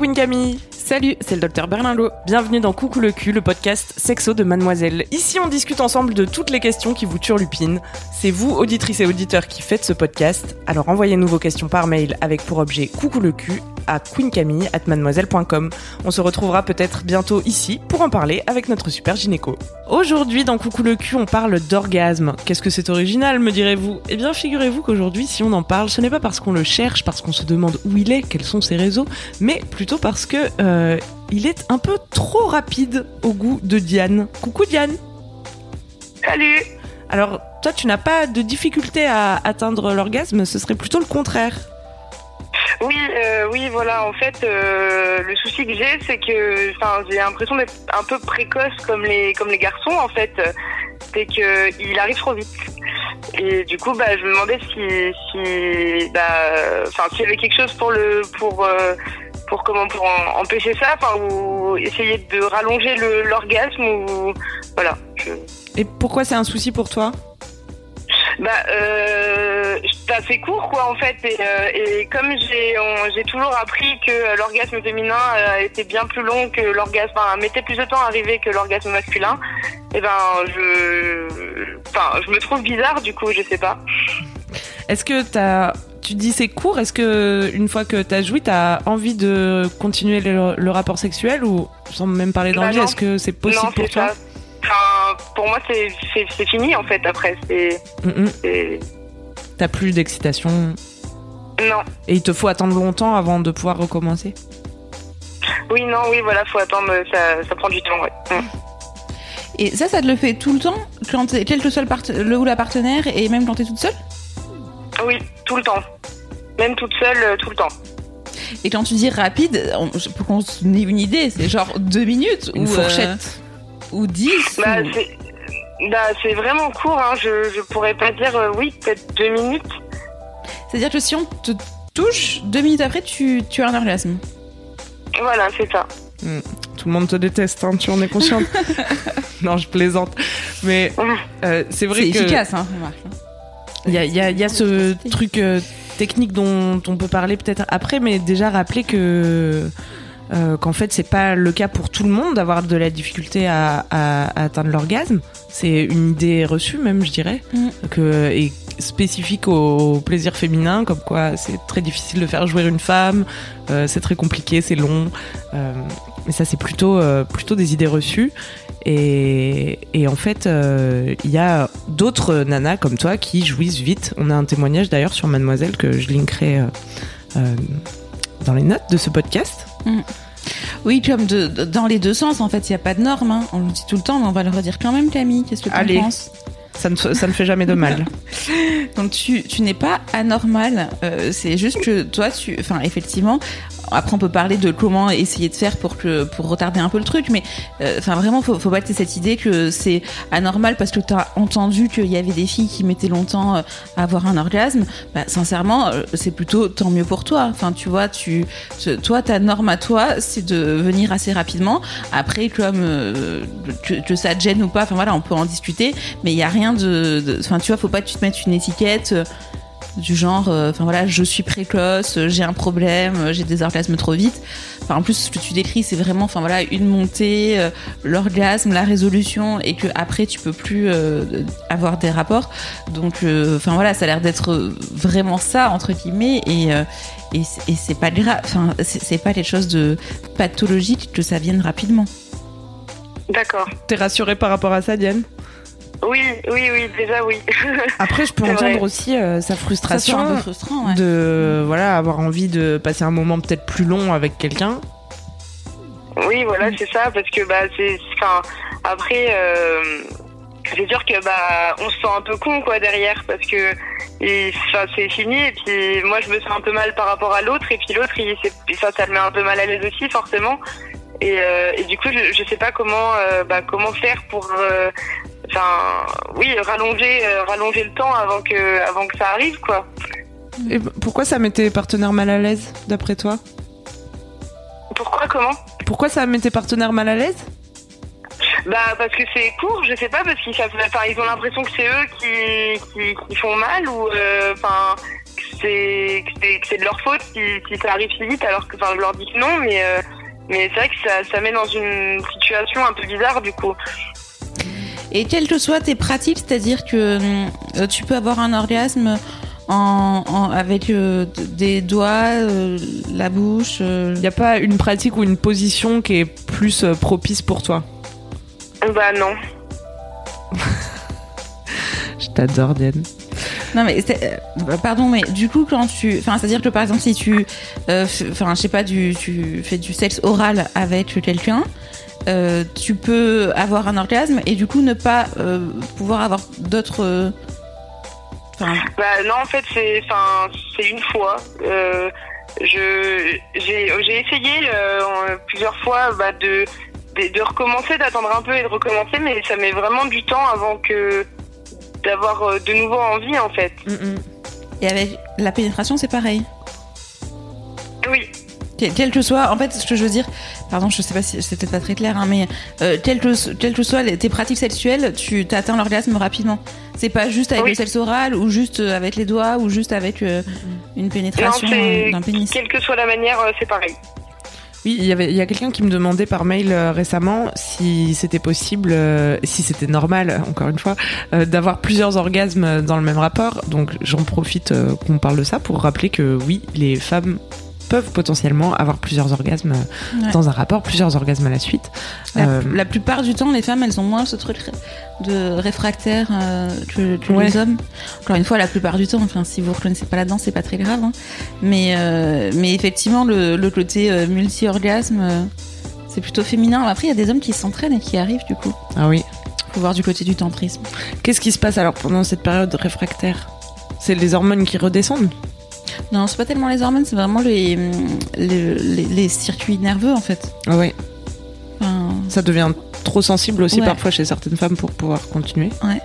Queen Camille. Salut, c'est le docteur Berlinlot. Bienvenue dans Coucou le cul, le podcast sexo de Mademoiselle. Ici, on discute ensemble de toutes les questions qui vous turlupinent. C'est vous, auditrices et auditeurs, qui faites ce podcast. Alors envoyez-nous vos questions par mail avec pour objet Coucou le cul à queencamille@mademoiselle.com. On se retrouvera peut-être bientôt ici pour en parler avec notre super gynéco. Aujourd'hui, dans Coucou le cul, on parle d'orgasme. Qu'est-ce que c'est original, me direz-vous? Eh bien, figurez-vous qu'aujourd'hui, si on en parle, ce n'est pas parce qu'on le cherche, parce qu'on se demande où il est, quels sont ses réseaux, mais plutôt parce que euh, il est un peu trop rapide au goût de Diane. Coucou Diane Salut Alors, toi, tu n'as pas de difficulté à atteindre l'orgasme, ce serait plutôt le contraire. Oui, euh, oui, voilà. En fait, euh, le souci que j'ai, c'est que, j'ai l'impression d'être un peu précoce comme les, comme les garçons. En fait, c'est que il arrive trop vite. Et du coup, bah, je me demandais si, si, bah, enfin, s'il y avait quelque chose pour le, pour, euh, pour comment, pour empêcher ça, enfin, ou essayer de rallonger l'orgasme, ou voilà. Je... Et pourquoi c'est un souci pour toi? Bah, euh, c'est court, quoi, en fait. Et, euh, et comme j'ai j'ai toujours appris que euh, l'orgasme féminin euh, était bien plus long que l'orgasme, enfin, mettait plus de temps à arriver que l'orgasme masculin, et ben, je, enfin, je me trouve bizarre, du coup, je sais pas. Est-ce que t'as, tu dis c'est court, est-ce que une fois que t'as joui, t'as envie de continuer le, le rapport sexuel ou sans même parler Bah d'envie, non. est-ce que c'est possible non, pour toi ça. Enfin, pour moi, c'est fini, en fait, après. C'est. Mm, mm. c'est- T'as plus d'excitation Non. et il te faut attendre longtemps avant de pouvoir recommencer. Oui, non, oui, voilà, faut attendre, ça, ça prend du temps, ouais. Mm. Et ça, ça te le fait tout le temps, quand t'es- quel que soit le, part- le ou la partenaire, et même quand t'es toute seule? Oui, tout le temps. Même toute seule, euh, tout le temps. Et quand tu dis rapide, on- pour qu'on se ait une idée, c'est genre deux minutes Une ou, fourchette. euh, ou dix Bah, ou- c'est bah, c'est vraiment court, hein. je, je pourrais pas dire euh, oui, peut-être deux minutes. C'est-à-dire que si on te touche, deux minutes après, tu, tu as un orgasme. Voilà, c'est ça. Tout le monde te déteste, hein, tu en es consciente Non, je plaisante. Mais euh, c'est vrai C'est que efficace, hein, remarque. Il y a, il y a- il y a ce truc euh, technique dont on peut parler peut-être après, mais déjà rappeler que euh, qu'en fait c'est pas le cas pour tout le monde d'avoir de la difficulté à, à- à atteindre l'orgasme. C'est une idée reçue même, je dirais, Mm. que et spécifique au plaisir féminin, comme quoi c'est très difficile de faire jouer une femme, euh, c'est très compliqué, c'est long. Euh, mais ça c'est plutôt plutôt des idées reçues. Et, et en fait, euh, il y a d'autres nanas comme toi qui jouissent vite. On a un témoignage d'ailleurs sur Mademoiselle que je linkerai euh, euh, dans les notes de ce podcast. Oui, comme de, de- dans les deux sens, en fait, il n'y a pas de norme. hein. On le dit tout le temps, mais on va le redire quand même, Camille. Qu'est-ce que tu penses? Ça ne, ça ne fait jamais de mal. Donc tu, tu n'es pas anormal, euh, c'est juste que toi, tu, enfin effectivement, après on peut parler de comment essayer de faire pour que pour retarder un peu le truc, mais euh, enfin vraiment faut, faut t'aies cette idée que c'est anormal parce que tu as entendu qu'il y avait des filles qui mettaient longtemps euh, à avoir un orgasme. Bah, sincèrement, euh, c'est plutôt tant mieux pour toi. Enfin tu vois, tu, te- toi ta norme à toi, c'est de venir assez rapidement. Après comme euh, que, que ça te gêne ou pas, enfin voilà, on peut en discuter, mais il y a rien de, enfin tu vois, faut pas que tu te mettes une étiquette euh, du genre, euh, enfin voilà, je suis précoce, euh, j'ai un problème, euh, j'ai des orgasmes trop vite. Enfin en plus ce que tu décris, c'est vraiment, enfin voilà, une montée, euh, l'orgasme, la résolution, et que après tu peux plus euh, avoir des rapports. Donc euh, enfin voilà, ça a l'air d'être vraiment ça entre guillemets, et euh, et, c'est- pas grave, enfin c'est c'est pas quelque chose de pathologique que ça vienne rapidement. D'accord. T'es rassurée par rapport à ça, Diane? Oui, oui, oui, déjà oui. Après, je peux entendre vrai. aussi euh, sa frustration c'est un peu frustrant, ouais. de voilà avoir envie de passer un moment peut-être plus long avec quelqu'un. Oui, voilà, c'est ça, parce que bah c'est, enfin, après, euh, c'est sûr que bah on se sent un peu con quoi derrière, parce que et, c'est fini, et puis moi je me sens un peu mal par rapport à l'autre, et puis l'autre, il, ça, ça le met un peu mal à l'aise aussi forcément, et, euh, et du coup je, je sais pas comment, euh, bah, comment faire pour, euh, enfin, oui, rallonger, euh, rallonger le temps avant que, avant que ça arrive quoi. Et pourquoi ça met tes partenaires mal à l'aise, d'après toi? Pourquoi, comment? Pourquoi ça met tes partenaires mal à l'aise? Bah parce que c'est court, je sais pas, parce qu'ils savent, enfin, ils ont l'impression que c'est eux qui, qui, qui font mal ou euh, enfin c'est que c'est de leur faute si, si, ça arrive si vite, alors que enfin je leur dis que non, mais euh, mais c'est vrai que ça, ça met dans une situation un peu bizarre du coup. Et quelles que soient tes pratiques, c'est-à-dire que euh, tu peux avoir un orgasme en, en avec euh, des doigts, euh, la bouche. Il n'y a pas une pratique ou une position qui est plus propice pour toi? Bah non. Je t'adore, Diane. Non mais pardon mais du coup quand tu enfin c'est à dire que par exemple si tu enfin je sais pas du tu fais du sexe oral avec quelqu'un euh, tu peux avoir un orgasme et du coup ne pas euh, pouvoir avoir d'autres. Euh, bah, non, en fait, c'est, une fois. je, j'ai, j'ai essayé plusieurs fois bah, de, de, recommencer, d'attendre un peu et de recommencer, mais ça met vraiment du temps avant que d'avoir de nouveau envie, en fait. Mm, mm. Et avec la pénétration, c'est pareil. Oui. Quel que soit, en fait, ce que je veux dire, pardon, je sais pas si c'était pas très clair, hein, mais euh, quel que, quel que soit tes pratiques sexuelles, tu atteins l'orgasme rapidement. C'est pas juste avec le sexe oral ou juste euh, avec les doigts ou juste avec euh, une pénétration d'un pénis. Quelle que soit la manière, c'est pareil. Oui, il y avait, il y a quelqu'un qui me demandait par mail récemment si c'était possible, si c'était normal, encore une fois, d'avoir plusieurs orgasmes dans le même rapport. Donc j'en profite qu'on parle de ça pour rappeler que oui, les femmes peuvent potentiellement avoir plusieurs orgasmes dans un rapport, plusieurs orgasmes à la suite. La, euh, plupart du temps, les femmes, elles ont moins ce truc de réfractaire euh, que, les hommes. Encore une fois, la plupart du temps, enfin, si vous ne reconnaissez pas là-dedans, c'est pas très grave. Hein. Mais, euh, mais effectivement, le, le côté multi-orgasme, c'est plutôt féminin. Après, il y a des hommes qui s'entraînent et qui arrivent du coup. Ah oui. Faut voir du côté du tantrisme. Qu'est-ce qui se passe alors pendant cette période réfractaire? C'est les hormones qui redescendent? Non, c'est pas tellement les hormones, c'est vraiment les, les, circuits nerveux en fait. Ah ouais. Ça devient trop sensible aussi parfois chez certaines femmes pour pouvoir continuer. Ouais.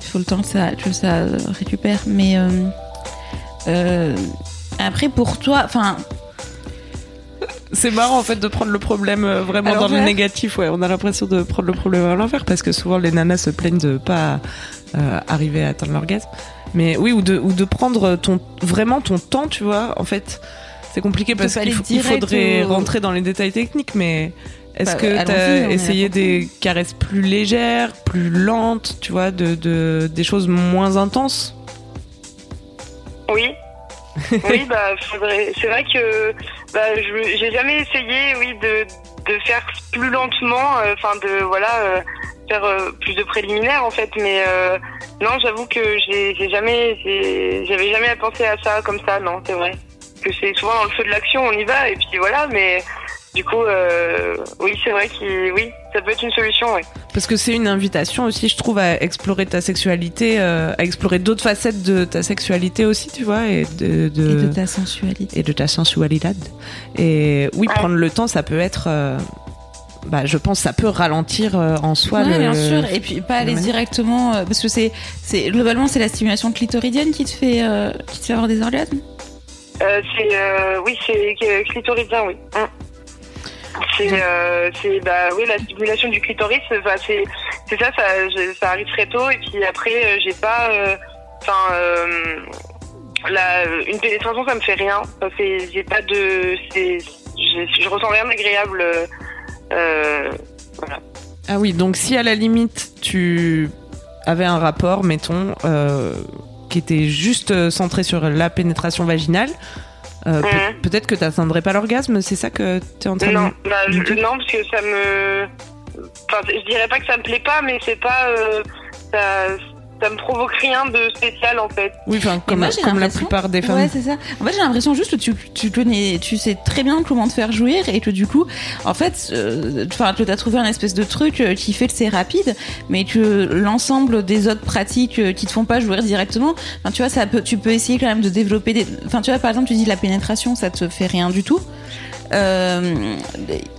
Il faut le temps que ça, que ça récupère. Mais euh, euh, après, pour toi, enfin. C'est marrant en fait de prendre le problème euh, vraiment dans le négatif. Ouais, on a l'impression de prendre le problème à l'envers parce que souvent les nanas se plaignent de pas arriver à atteindre l'orgasme. Mais oui, ou de, ou de prendre ton, vraiment ton temps, tu vois. En fait, c'est compliqué parce qu'il faudrait rentrer dans les détails techniques, mais est-ce bah, que tu as essayé des caresses plus légères, plus lentes, tu vois, de, de des choses moins intenses? Oui. oui, bah, c'est vrai que bah, j'ai jamais essayé, oui, de, de faire plus lentement, euh, enfin, de, voilà, euh, faire euh, plus de préliminaires, en fait, mais non, j'avoue que j'ai jamais, j'avais jamais pensé à ça comme ça. Non, c'est vrai. Que c'est souvent dans le feu de l'action, on y va et puis voilà. Mais du coup, euh, oui, c'est vrai que oui, ça peut être une solution, oui. Parce que c'est une invitation aussi, je trouve, à explorer ta sexualité, euh, à explorer d'autres facettes de ta sexualité aussi, tu vois, et de, de, ta sensualité. Et de ta sensualité. Et oui, prendre le temps, ça peut être euh, bah, je pense que ça peut ralentir euh, en soi. Ouais, bien sûr. Et puis pas aller directement, euh, parce que c'est, c'est globalement c'est la stimulation clitoridienne qui te fait, euh, qui te fait avoir des orgasmes? c'est, oui, c'est clitoridien, oui. Hum. C'est, c'est, bah, oui, la stimulation du clitoris, bah, c'est, c'est ça, ça, ça, arrive très tôt. Et puis après, j'ai pas, enfin, la, une pénétration, ça me fait rien. C'est, j'ai pas de, c'est, je, je ressens rien d'agréable euh, ah oui, donc si à la limite tu avais un rapport, mettons, euh, qui était juste euh, centré sur la pénétration vaginale, mhm. peut-être que tu n'atteindrais pas l'orgasme, c'est ça que tu es en train non, de bah, Non, parce que ça me. Enfin, je dirais pas que ça me plaît pas, mais c'est pas. Ça, ça me provoque rien de spécial en fait. Oui, enfin comme, comme la plupart des femmes. Ouais, c'est ça. En fait, j'ai l'impression juste que tu, tu connais, tu sais très bien comment te faire jouir et que du coup, en fait, euh, enfin, tu as trouvé un espèce de truc euh, qui fait que c'est rapide, mais que l'ensemble des autres pratiques euh, qui te font pas jouir directement, enfin, tu vois, ça peut, tu peux essayer quand même de développer des, enfin, tu vois, par exemple, tu dis la pénétration, ça te fait rien du tout. Euh,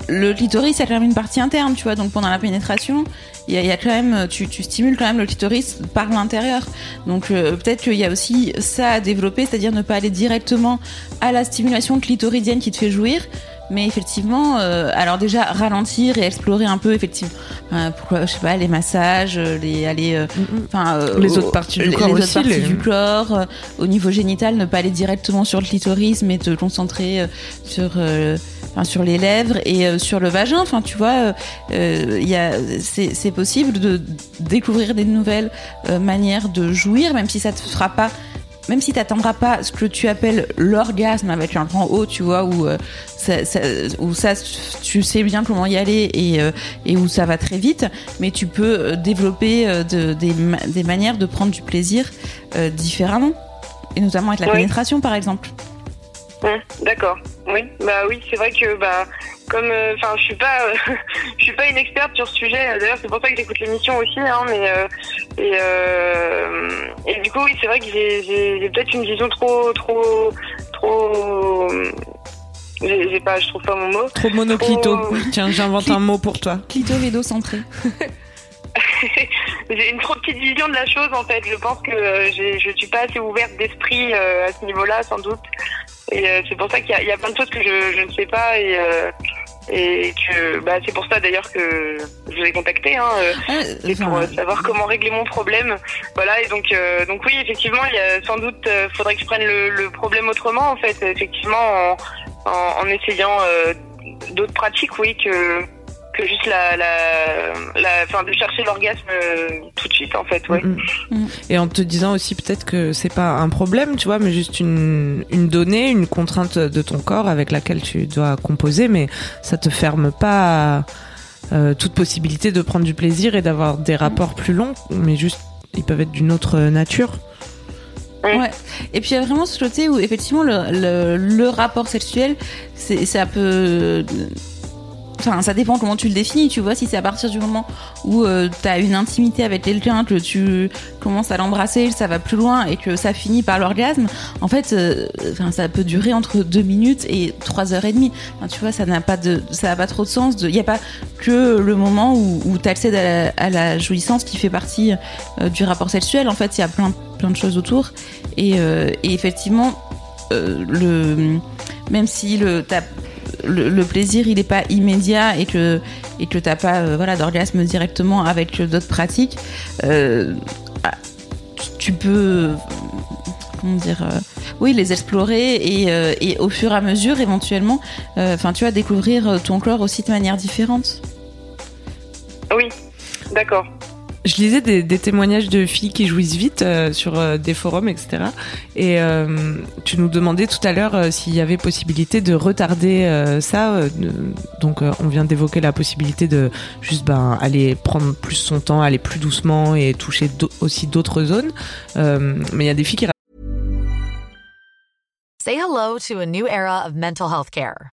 le clitoris, c'est quand même une partie interne, tu vois. Donc pendant la pénétration, il y, a, quand même, tu, tu, stimules quand même le clitoris par l'intérieur. Donc euh, peut-être qu'il y a aussi ça à développer, c'est-à-dire ne pas aller directement à la stimulation clitoridienne qui te fait jouir, mais effectivement, euh, alors déjà ralentir et explorer un peu effectivement, euh, pourquoi je sais pas les massages, les aller, enfin les autres parties du corps les aussi, autres parties du corps, au niveau génital, ne pas aller directement sur le clitoris, mais te concentrer sur Enfin, sur les lèvres et sur le vagin. Enfin, tu vois, il y a, c'est possible de découvrir des nouvelles manières de jouir, même si ça te fera pas même si tu pas ce que tu appelles l'orgasme avec un grand O, tu vois, où, euh, ça, ça, où ça, tu sais bien comment y aller et, euh, et où ça va très vite, mais tu peux euh, développer de, des, des, manières de prendre du plaisir différemment, et notamment avec la pénétration par exemple. D'accord. Oui, bah oui, c'est vrai que bah comme euh, enfin je suis pas euh, je suis pas une experte sur ce sujet. D'ailleurs c'est pour ça que j'écoute l'émission aussi hein, mais euh, et et du coup oui c'est vrai que j'ai j'ai peut-être une vision trop trop trop j'ai pas je trouve pas mon mot. Trop monoclito. Tiens j'invente un mot pour toi. Clito centré j'ai une trop petite vision de la chose en fait. Je pense que je suis pas assez ouverte d'esprit à ce niveau-là sans doute et euh, c'est pour ça qu'il y, y, a plein de choses que je, je ne sais pas et, euh, et que bah, c'est pour ça d'ailleurs que je vous ai contacté hein, euh, ah, et pour savoir comment régler mon problème. Voilà et donc donc oui effectivement il y a sans doute faudrait que je prenne le, le, problème autrement en fait effectivement en, en, en essayant d'autres pratiques oui que que juste la, la, la fin de chercher l'orgasme euh, tout de suite en fait ouais. Mm, mm. Mm. et en te disant aussi peut-être que c'est pas un problème tu vois mais juste une, une donnée une contrainte de ton corps avec laquelle tu dois composer mais ça te ferme pas euh, toute possibilité de prendre du plaisir et d'avoir des rapports plus longs mais juste ils peuvent être d'une autre nature Ouais. Et puis il y a vraiment ce côté où effectivement le, le, le rapport sexuel, c'est ça peut Enfin, ça dépend comment tu le définis, tu vois. Si c'est à partir du moment où euh, tu as une intimité avec quelqu'un, que tu commences à l'embrasser, ça va plus loin et que ça finit par l'orgasme, en fait, euh, ça peut durer entre deux minutes et trois heures et demie. Tu vois, ça n'a pas pas trop de sens. Il n'y a pas que le moment où, où tu accèdes à la, jouissance qui fait partie euh, du rapport sexuel. En fait, il y a plein, plein de choses autour. Et, et effectivement, le, même si le, le, plaisir il n'est pas immédiat et que et que t'as pas euh, voilà d'orgasme directement avec d'autres pratiques, euh, bah, tu peux comment dire euh, oui les explorer et, et, au fur et à mesure éventuellement enfin tu vas découvrir ton corps aussi de manière différente. Oui, d'accord je lisais des, des, témoignages de filles qui jouissent vite euh, sur euh, des forums, etc. Et euh, tu nous demandais tout à l'heure s'il y avait possibilité de retarder ça. donc, on vient d'évoquer la possibilité de juste ben, aller prendre plus son temps, aller plus doucement et toucher aussi d'autres zones. mais il y a des filles qui Say hello to a new era of mental health care.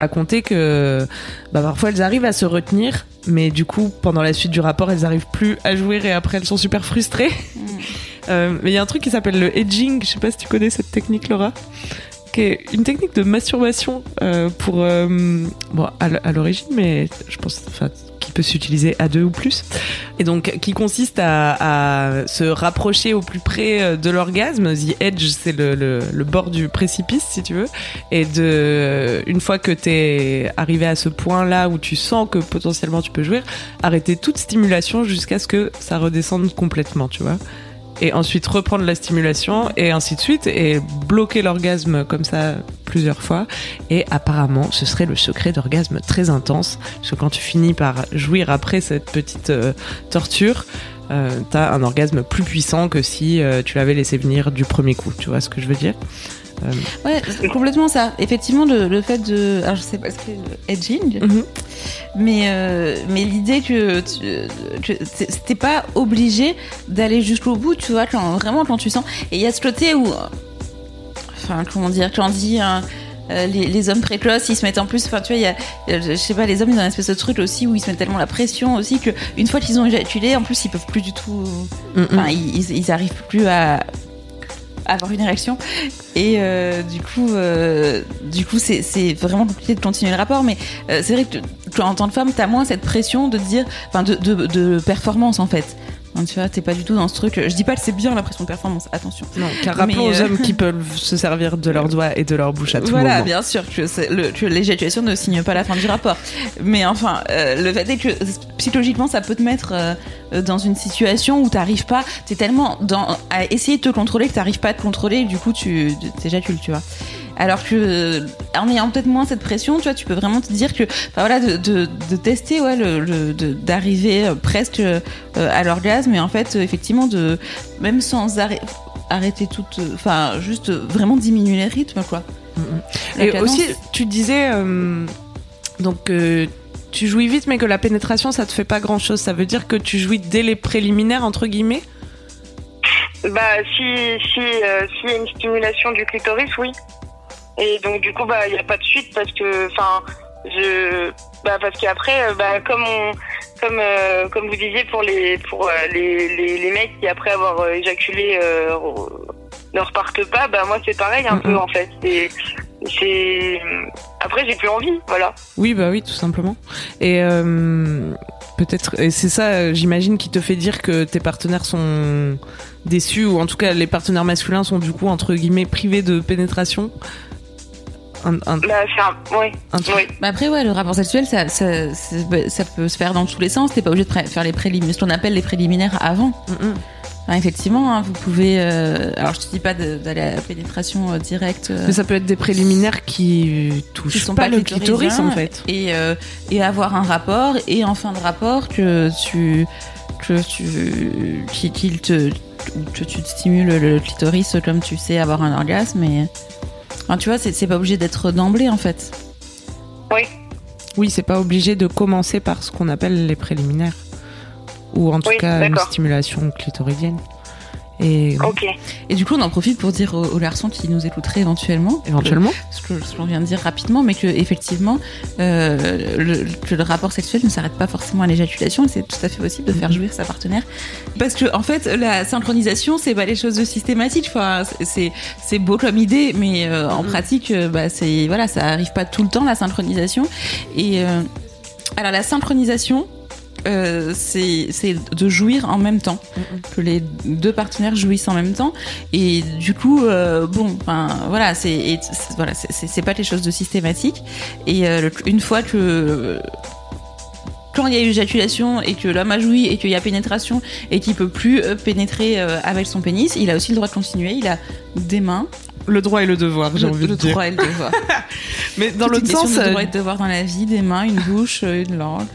À compter que bah, parfois elles arrivent à se retenir, mais du coup, pendant la suite du rapport, elles arrivent plus à jouer et après elles sont super frustrées. Mm. Euh, mais il y a un truc qui s'appelle le edging, je sais pas si tu connais cette technique, Laura qui est une technique de masturbation euh, pour euh, bon à l'origine mais je pense enfin peut s'utiliser à deux ou plus. Et donc qui consiste à, se rapprocher au plus près euh, de l'orgasme. The edge c'est le, le, bord du précipice si tu veux. Et de une fois que t'es arrivé à ce point là où tu sens que potentiellement tu peux jouer arrêter toute stimulation jusqu'à ce que ça redescende complètement tu vois et ensuite reprendre la stimulation et ainsi de suite et bloquer l'orgasme comme ça plusieurs fois. Et apparemment ce serait le secret d'orgasme très intense. Parce que quand tu finis par jouir après cette petite euh, torture euh, t'as un orgasme plus puissant que si euh, tu l'avais laissé venir du premier coup. Tu vois ce que je veux dire? Ouais, complètement ça. Effectivement, le, le, fait de, alors je sais pas ce que edging, mhm. mais mais l'idée que, tu, c'était pas obligé d'aller jusqu'au bout, tu vois, quand vraiment quand tu sens. Et il y a ce côté où, enfin comment dire, quand on dit euh, les, hommes précoces, ils se mettent en plus. Enfin, tu vois, il y a, je sais pas, les hommes, ils ont une espèce de truc aussi où ils se mettent tellement la pression aussi que une fois qu'ils ont éjaculé, en plus, ils peuvent plus du tout. Enfin, ils, ils, arrivent plus à avoir une érection. Et euh, du coup euh, du coup c'est vraiment compliqué de continuer le rapport. Mais c'est vrai que en tant que femme t'as moins cette pression de dire enfin de, de performance en fait tu vois, t'es pas du tout dans ce truc. Je dis pas que c'est bien l'impression de performance, attention. Non, car rappelons aux euh, hommes qui peuvent se servir de leurs doigts et de leur bouche à tout voilà, moment. bien sûr, que, l'éjaculation ne signe pas la fin du rapport. Mais enfin, euh, le fait est que psychologiquement, ça peut te mettre euh, dans une situation où t'arrives pas, t'es tellement dans, à essayer de te contrôler que t'arrives pas à te contrôler, du coup, tu t'éjacules, tu vois. Alors que en ayant peut-être moins cette pression, tu vois, tu peux vraiment te dire que, enfin voilà, de, de, de tester, ouais, le, d'arriver euh, presque euh, à l'orgasme, mais en fait, euh, effectivement, de même sans arrêter toute, enfin, juste vraiment diminuer les rythmes, quoi. Mm-hmm. Et aussi, tu disais, donc. tu jouis vite, mais que la pénétration, ça te fait pas grand chose. Ça veut dire que tu jouis dès les préliminaires, entre guillemets? Bah, si, si, s'il y a une stimulation du clitoris, oui. Et donc du coup bah il n'y a pas de suite parce que enfin je bah parce qu'après euh, bah comme on comme euh, comme vous disiez pour les pour euh, les, les, les mecs qui après avoir éjaculé ne repartent pas bah moi c'est pareil un peu en fait. C'est c'est après j'ai plus envie voilà. Oui bah oui tout simplement. Et peut-être et c'est ça j'imagine qui te fait dire que tes partenaires sont déçus ou en tout cas les partenaires masculins sont du coup entre guillemets privés de pénétration un, Bah, oui. Bah, après, ouais, le rapport sexuel, ça, ça, ça, peut se faire dans tous les sens. T'es pas obligé de faire les préliminaires, ce qu'on appelle les préliminaires avant. effectivement, hein, vous pouvez. Euh, alors, je te dis pas d'aller à la pénétration euh, directe. Euh, Mais ça peut être des préliminaires qui touchent pas, le clitoris, en fait. Et, et avoir un rapport, et en fin de rapport, que tu. que tu. qu'il te. que tu stimules le clitoris comme tu sais avoir un orgasme. Et tu vois, c'est pas obligé d'être d'emblée en fait. Oui. Oui, c'est pas obligé de commencer par ce qu'on appelle les préliminaires. Ou en tout cas une stimulation clitoridienne. Et, et du coup, on en profite pour dire aux, garçons qui nous écouteraient éventuellement, éventuellement, ce que, ce qu'on vient de dire rapidement, mais que effectivement, euh, le, que le rapport sexuel ne s'arrête pas forcément à l'éjaculation, c'est tout à fait possible de faire jouir sa partenaire, parce que en fait, la synchronisation, c'est pas les choses de systématique. Enfin, c'est c'est beau comme idée, mais euh, en mm-hmm. pratique, euh, bah c'est voilà, ça arrive pas tout le temps la synchronisation. Et euh, alors la synchronisation, euh, c'est de jouir en même temps, que les deux partenaires jouissent en même temps. Et du coup, euh, bon, enfin voilà, c'est voilà, c'est pas les choses de systématique. Et euh, une fois que quand il y a eu éjaculation et que l'homme a joui et qu'il y a pénétration et qu'il peut plus pénétrer avec son pénis, il a aussi le droit de continuer. Il a des mains, le droit et le devoir, j'ai envie de dire. Le droit et le devoir. Mais dans l'autre sens, le droit et le devoir dans la vie, des mains, une bouche, une langue.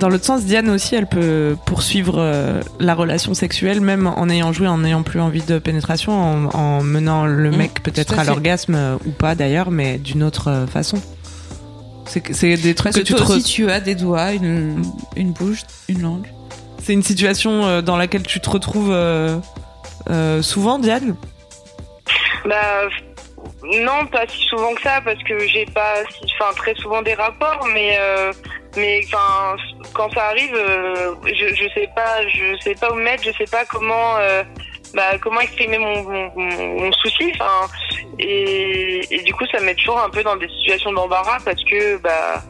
Dans l'autre sens, Diane aussi, elle peut poursuivre euh, la relation sexuelle, même en ayant joué, en n'ayant plus envie de pénétration, en, menant le mmh, mec peut-être à, l'orgasme euh, ou pas d'ailleurs, mais d'une autre euh, façon. C'est des trucs que, tu toi aussi, tu as des doigts, une, une bouche, une langue. C'est une situation dans laquelle tu te retrouves souvent, Diane? Bah non, pas si souvent que ça, parce que j'ai pas, enfin très souvent des rapports, mais mais enfin quand ça arrive euh, je je sais pas je sais pas où me mettre je sais pas comment euh, bah, comment exprimer mon, mon, mon souci enfin et, et, du coup ça me met toujours un peu dans des situations d'embarras parce que bah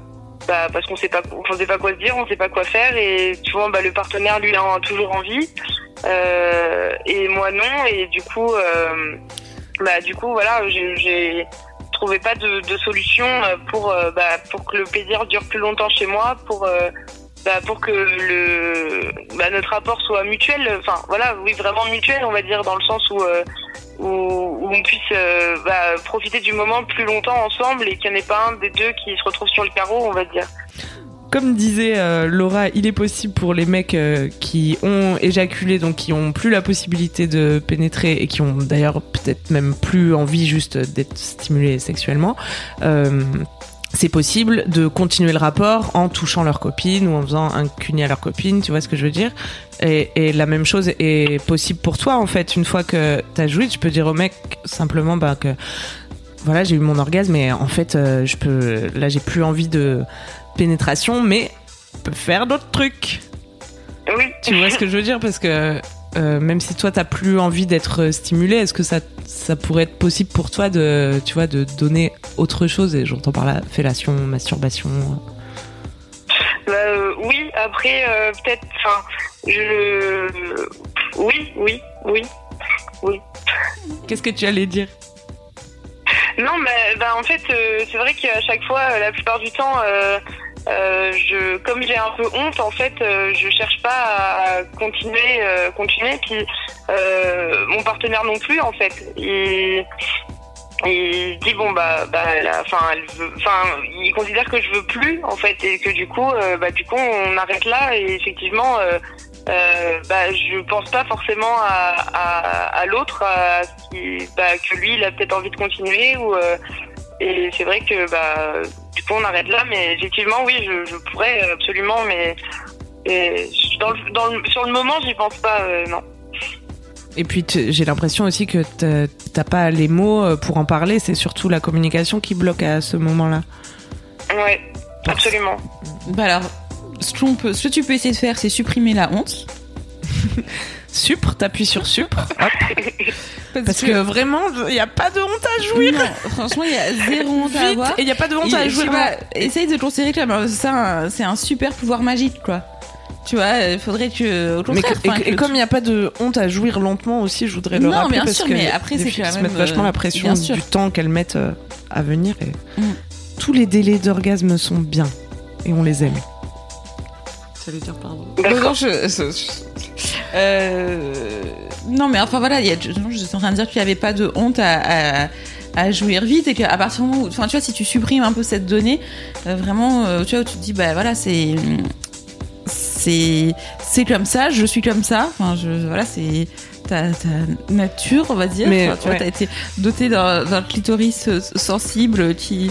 bah parce qu'on sait pas on sait pas quoi se dire on sait pas quoi faire et souvent bah le partenaire lui a toujours envie euh, et moi non et du coup euh, bah du coup voilà j'ai trouvais pas de, solution euh, pour euh, bah, pour que le plaisir dure plus longtemps chez moi, pour euh, bah, pour que le bah, notre rapport soit mutuel. Enfin voilà, oui vraiment mutuel, on va dire dans le sens où où, où, on puisse bah, profiter du moment plus longtemps ensemble et qu'il n'y en ait pas un des deux qui se retrouve sur le carreau, on va dire. Comme disait euh, Laura, il est possible pour les mecs euh, qui ont éjaculé, donc qui ont plus la possibilité de pénétrer et qui ont d'ailleurs peut-être même plus envie juste d'être stimulés sexuellement. Euh, c'est possible de continuer le rapport en touchant leur copine ou en faisant un cuni à leur copine, tu vois ce que je veux dire? Et, la même chose est possible pour toi en fait. Une fois que t'as joué, tu peux dire au mec simplement bah, que voilà j'ai eu mon orgasme et en fait je peux là j'ai plus envie de pénétration, mais peut faire d'autres trucs. Oui. Tu vois ce que je veux dire? Parce que euh, même si toi t'as plus envie d'être stimulé, est-ce que ça, ça pourrait être possible pour toi de, tu vois, de donner autre chose? Et j'entends par là fellation, masturbation. Bah, euh, oui, après euh, peut-être, enfin, je, oui, oui, oui, oui. Qu'est-ce que tu allais dire? Non, mais bah, en fait, c'est vrai qu'à chaque fois, la plupart du temps. Euh, je, comme j'ai un peu honte, en fait, euh, je cherche pas à continuer, euh, continuer. Puis euh, mon partenaire non plus, en fait. Il, dit bon bah bah enfin il considère que je veux plus en fait et que du coup bah du coup on arrête là et effectivement bah je pense pas forcément à, à l'autre bah, que lui il a peut-être envie de continuer ou et c'est vrai que bah, du coup on arrête là, mais effectivement oui, je, je pourrais absolument, mais dans le, dans le, sur le moment j'y pense pas, euh, non. Et puis j'ai l'impression aussi que t'as pas les mots euh, pour en parler, c'est surtout la communication qui bloque à ce moment-là. Ouais, absolument. Bah alors, ce, peut, ce que tu peux essayer de faire, c'est supprimer la honte. Supre, t'appuies sur supre. Parce, que, vraiment, il n'y a pas de honte à jouir. Non, franchement, il y a zéro honte à avoir. Et il n'y a pas de honte à jouir. essaye de considérer que c'est un, super pouvoir magique, quoi. Tu vois, il faudrait que. Au mais et, comme il n'y a pas de honte à jouir lentement aussi, je voudrais le non, rappeler. bien parce sûr, que mais après, c'est quand même. mettent vachement la pression du temps qu'elles mettent euh, à venir. Et mm. Tous les délais d'orgasme sont bien. Et on les aime. Ça veut dire pardon. Non, euh, non, mais enfin voilà, y a, je, suis en train de dire qu'il n'y avait pas de honte à, à, à jouir vite et qu'à partir du moment où, enfin tu vois, si tu supprimes un peu cette donnée, euh, vraiment, euh, tu vois, où tu te dis, bah voilà, c'est c'est c'est comme ça, je suis comme ça, enfin je voilà, c'est ta, ta, nature, on va dire. Mais, enfin, tu vois, t'as été doté d'un clitoris sensible qui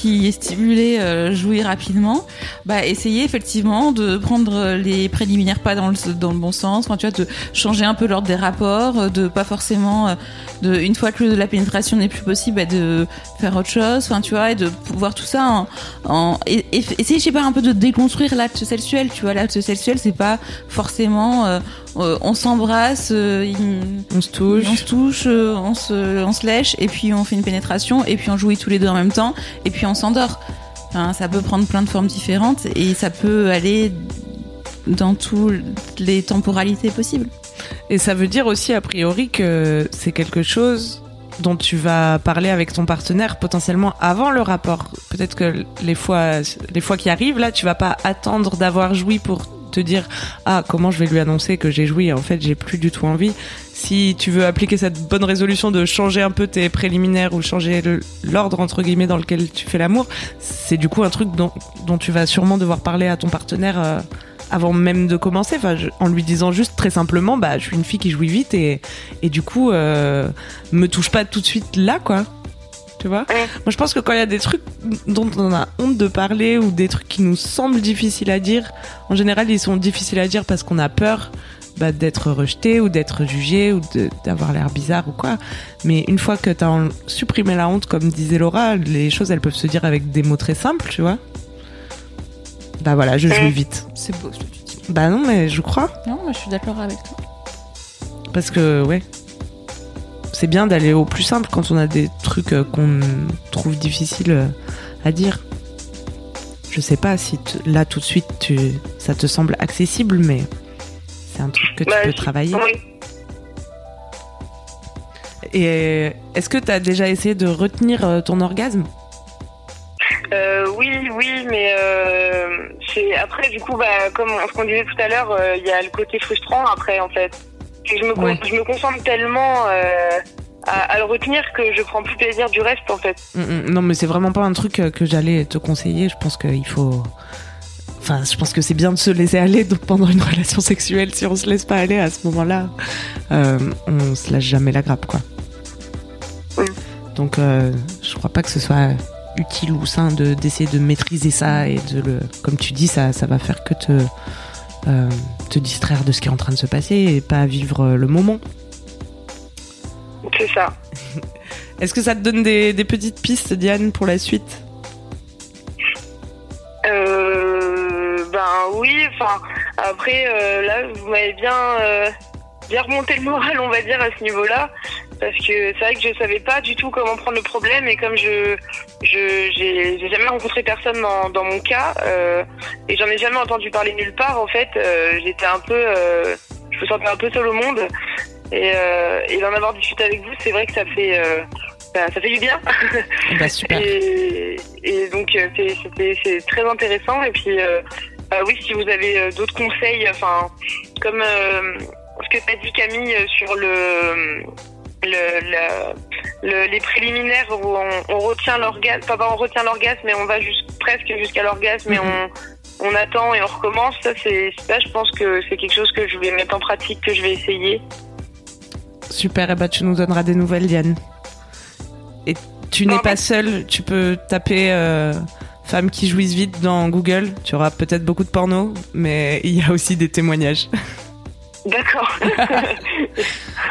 qui est stimulé euh, jouer rapidement, bah essayer effectivement de prendre les préliminaires pas dans le dans le bon sens, enfin, tu vois, de changer un peu l'ordre des rapports, euh, de pas forcément euh, de une fois que la pénétration n'est plus possible, bah, de faire autre chose, enfin tu vois, et de pouvoir tout ça en, en et, essayer je sais pas un peu de déconstruire l'acte sexuel, tu vois, l'acte sexuel c'est pas forcément euh, on s'embrasse, on se touche, on se touche, on se on se lèche et puis on fait une pénétration et puis on jouit tous les deux en même temps et puis on s'endort. ça peut prendre plein de formes différentes et ça peut aller dans toutes les temporalités possibles. Et ça veut dire aussi, a priori, que c'est quelque chose dont tu vas parler avec ton partenaire potentiellement avant le rapport. Peut-être que les fois, les fois qui arrivent, là, tu vas pas attendre d'avoir joui pour te dire ah comment je vais lui annoncer que j'ai joui? En fait j'ai plus du tout envie si tu veux appliquer cette bonne résolution de changer un peu tes préliminaires ou changer l'ordre entre guillemets dans lequel tu fais l'amour c'est du coup un truc dont, dont, tu vas sûrement devoir parler à ton partenaire euh, avant même de commencer, enfin, en lui disant juste très simplement, bah, je suis une fille qui jouit vite et, et du coup, euh, me touche pas tout de suite là, quoi. Tu vois? Moi, je pense que quand il y a des trucs dont on a honte de parler ou des trucs qui nous semblent difficiles à dire, en général, ils sont difficiles à dire parce qu'on a peur bah, d'être rejeté ou d'être jugé ou d'avoir l'air bizarre ou quoi. Mais une fois que tu as supprimé la honte, comme disait Laura, les choses, elles peuvent se dire avec des mots très simples, tu vois? Bah voilà, je jouis vite. C'est beau ce que tu dis. Bah non, mais je crois. Non, moi je suis d'accord avec toi. Parce que, ouais. C'est bien d'aller au plus simple quand on a des trucs euh, qu'on trouve difficiles euh, à dire. Je sais pas si là tout de suite tu, ça te semble accessible, mais c'est un truc que tu bah, peux travailler. Oui. Et est-ce que tu as déjà essayé de retenir euh, ton orgasme? Euh, oui, oui, mais euh, après du coup, bah, comme ce qu'on disait tout à l'heure, euh, il y a le côté frustrant après en fait. je me, je me concentre tellement à, à, le retenir que je prends plus plaisir du reste en fait. Mm, mm. non, mais c'est vraiment pas un truc que j'allais te conseiller. Je pense qu'il faut enfin, je pense que c'est bien de se laisser aller donc pendant une relation sexuelle. Si on se laisse pas aller à ce moment-là, on se lâche jamais la grappe, quoi. Donc, euh, je crois pas que ce soit utile ou sain de d'essayer de maîtriser ça et de le, comme tu dis, ça, ça va faire que te euh, te distraire de ce qui est en train de se passer et pas vivre le moment. C'est ça. Est-ce que ça te donne des, des petites pistes, Diane, pour la suite? Euh, ben oui, enfin après euh, là vous m'avez bien euh, bien remonté le moral on va dire à ce niveau-là parce que c'est vrai que je savais pas du tout comment prendre le problème et comme je je j'ai j'ai jamais rencontré personne dans, dans mon cas euh, et j'en ai jamais entendu parler nulle part en fait euh, j'étais un peu euh, je me sentais un peu seule au monde. Et, euh, et d'en avoir discuté avec vous c'est vrai que ça fait euh, bah, ça fait du bien. Bah super. et, et donc euh, c'est- très intéressant. Et puis euh, bah oui si vous avez d'autres conseils enfin comme euh, ce que t'as dit Camille sur le le, la- le- les préliminaires où on, on retient l'orgasme pas, on retient l'orgasme mais on va juste presque jusqu'à l'orgasme et on on attend et on recommence ça c'est ça je pense que c'est quelque chose que je vais mettre en pratique que je vais essayer Super, et bah tu nous donneras des nouvelles, Diane. Et tu n'es pas seule, tu peux taper euh, femmes qui jouissent vite dans Google. Tu auras peut-être beaucoup de porno, mais il y a aussi des témoignages. d'accord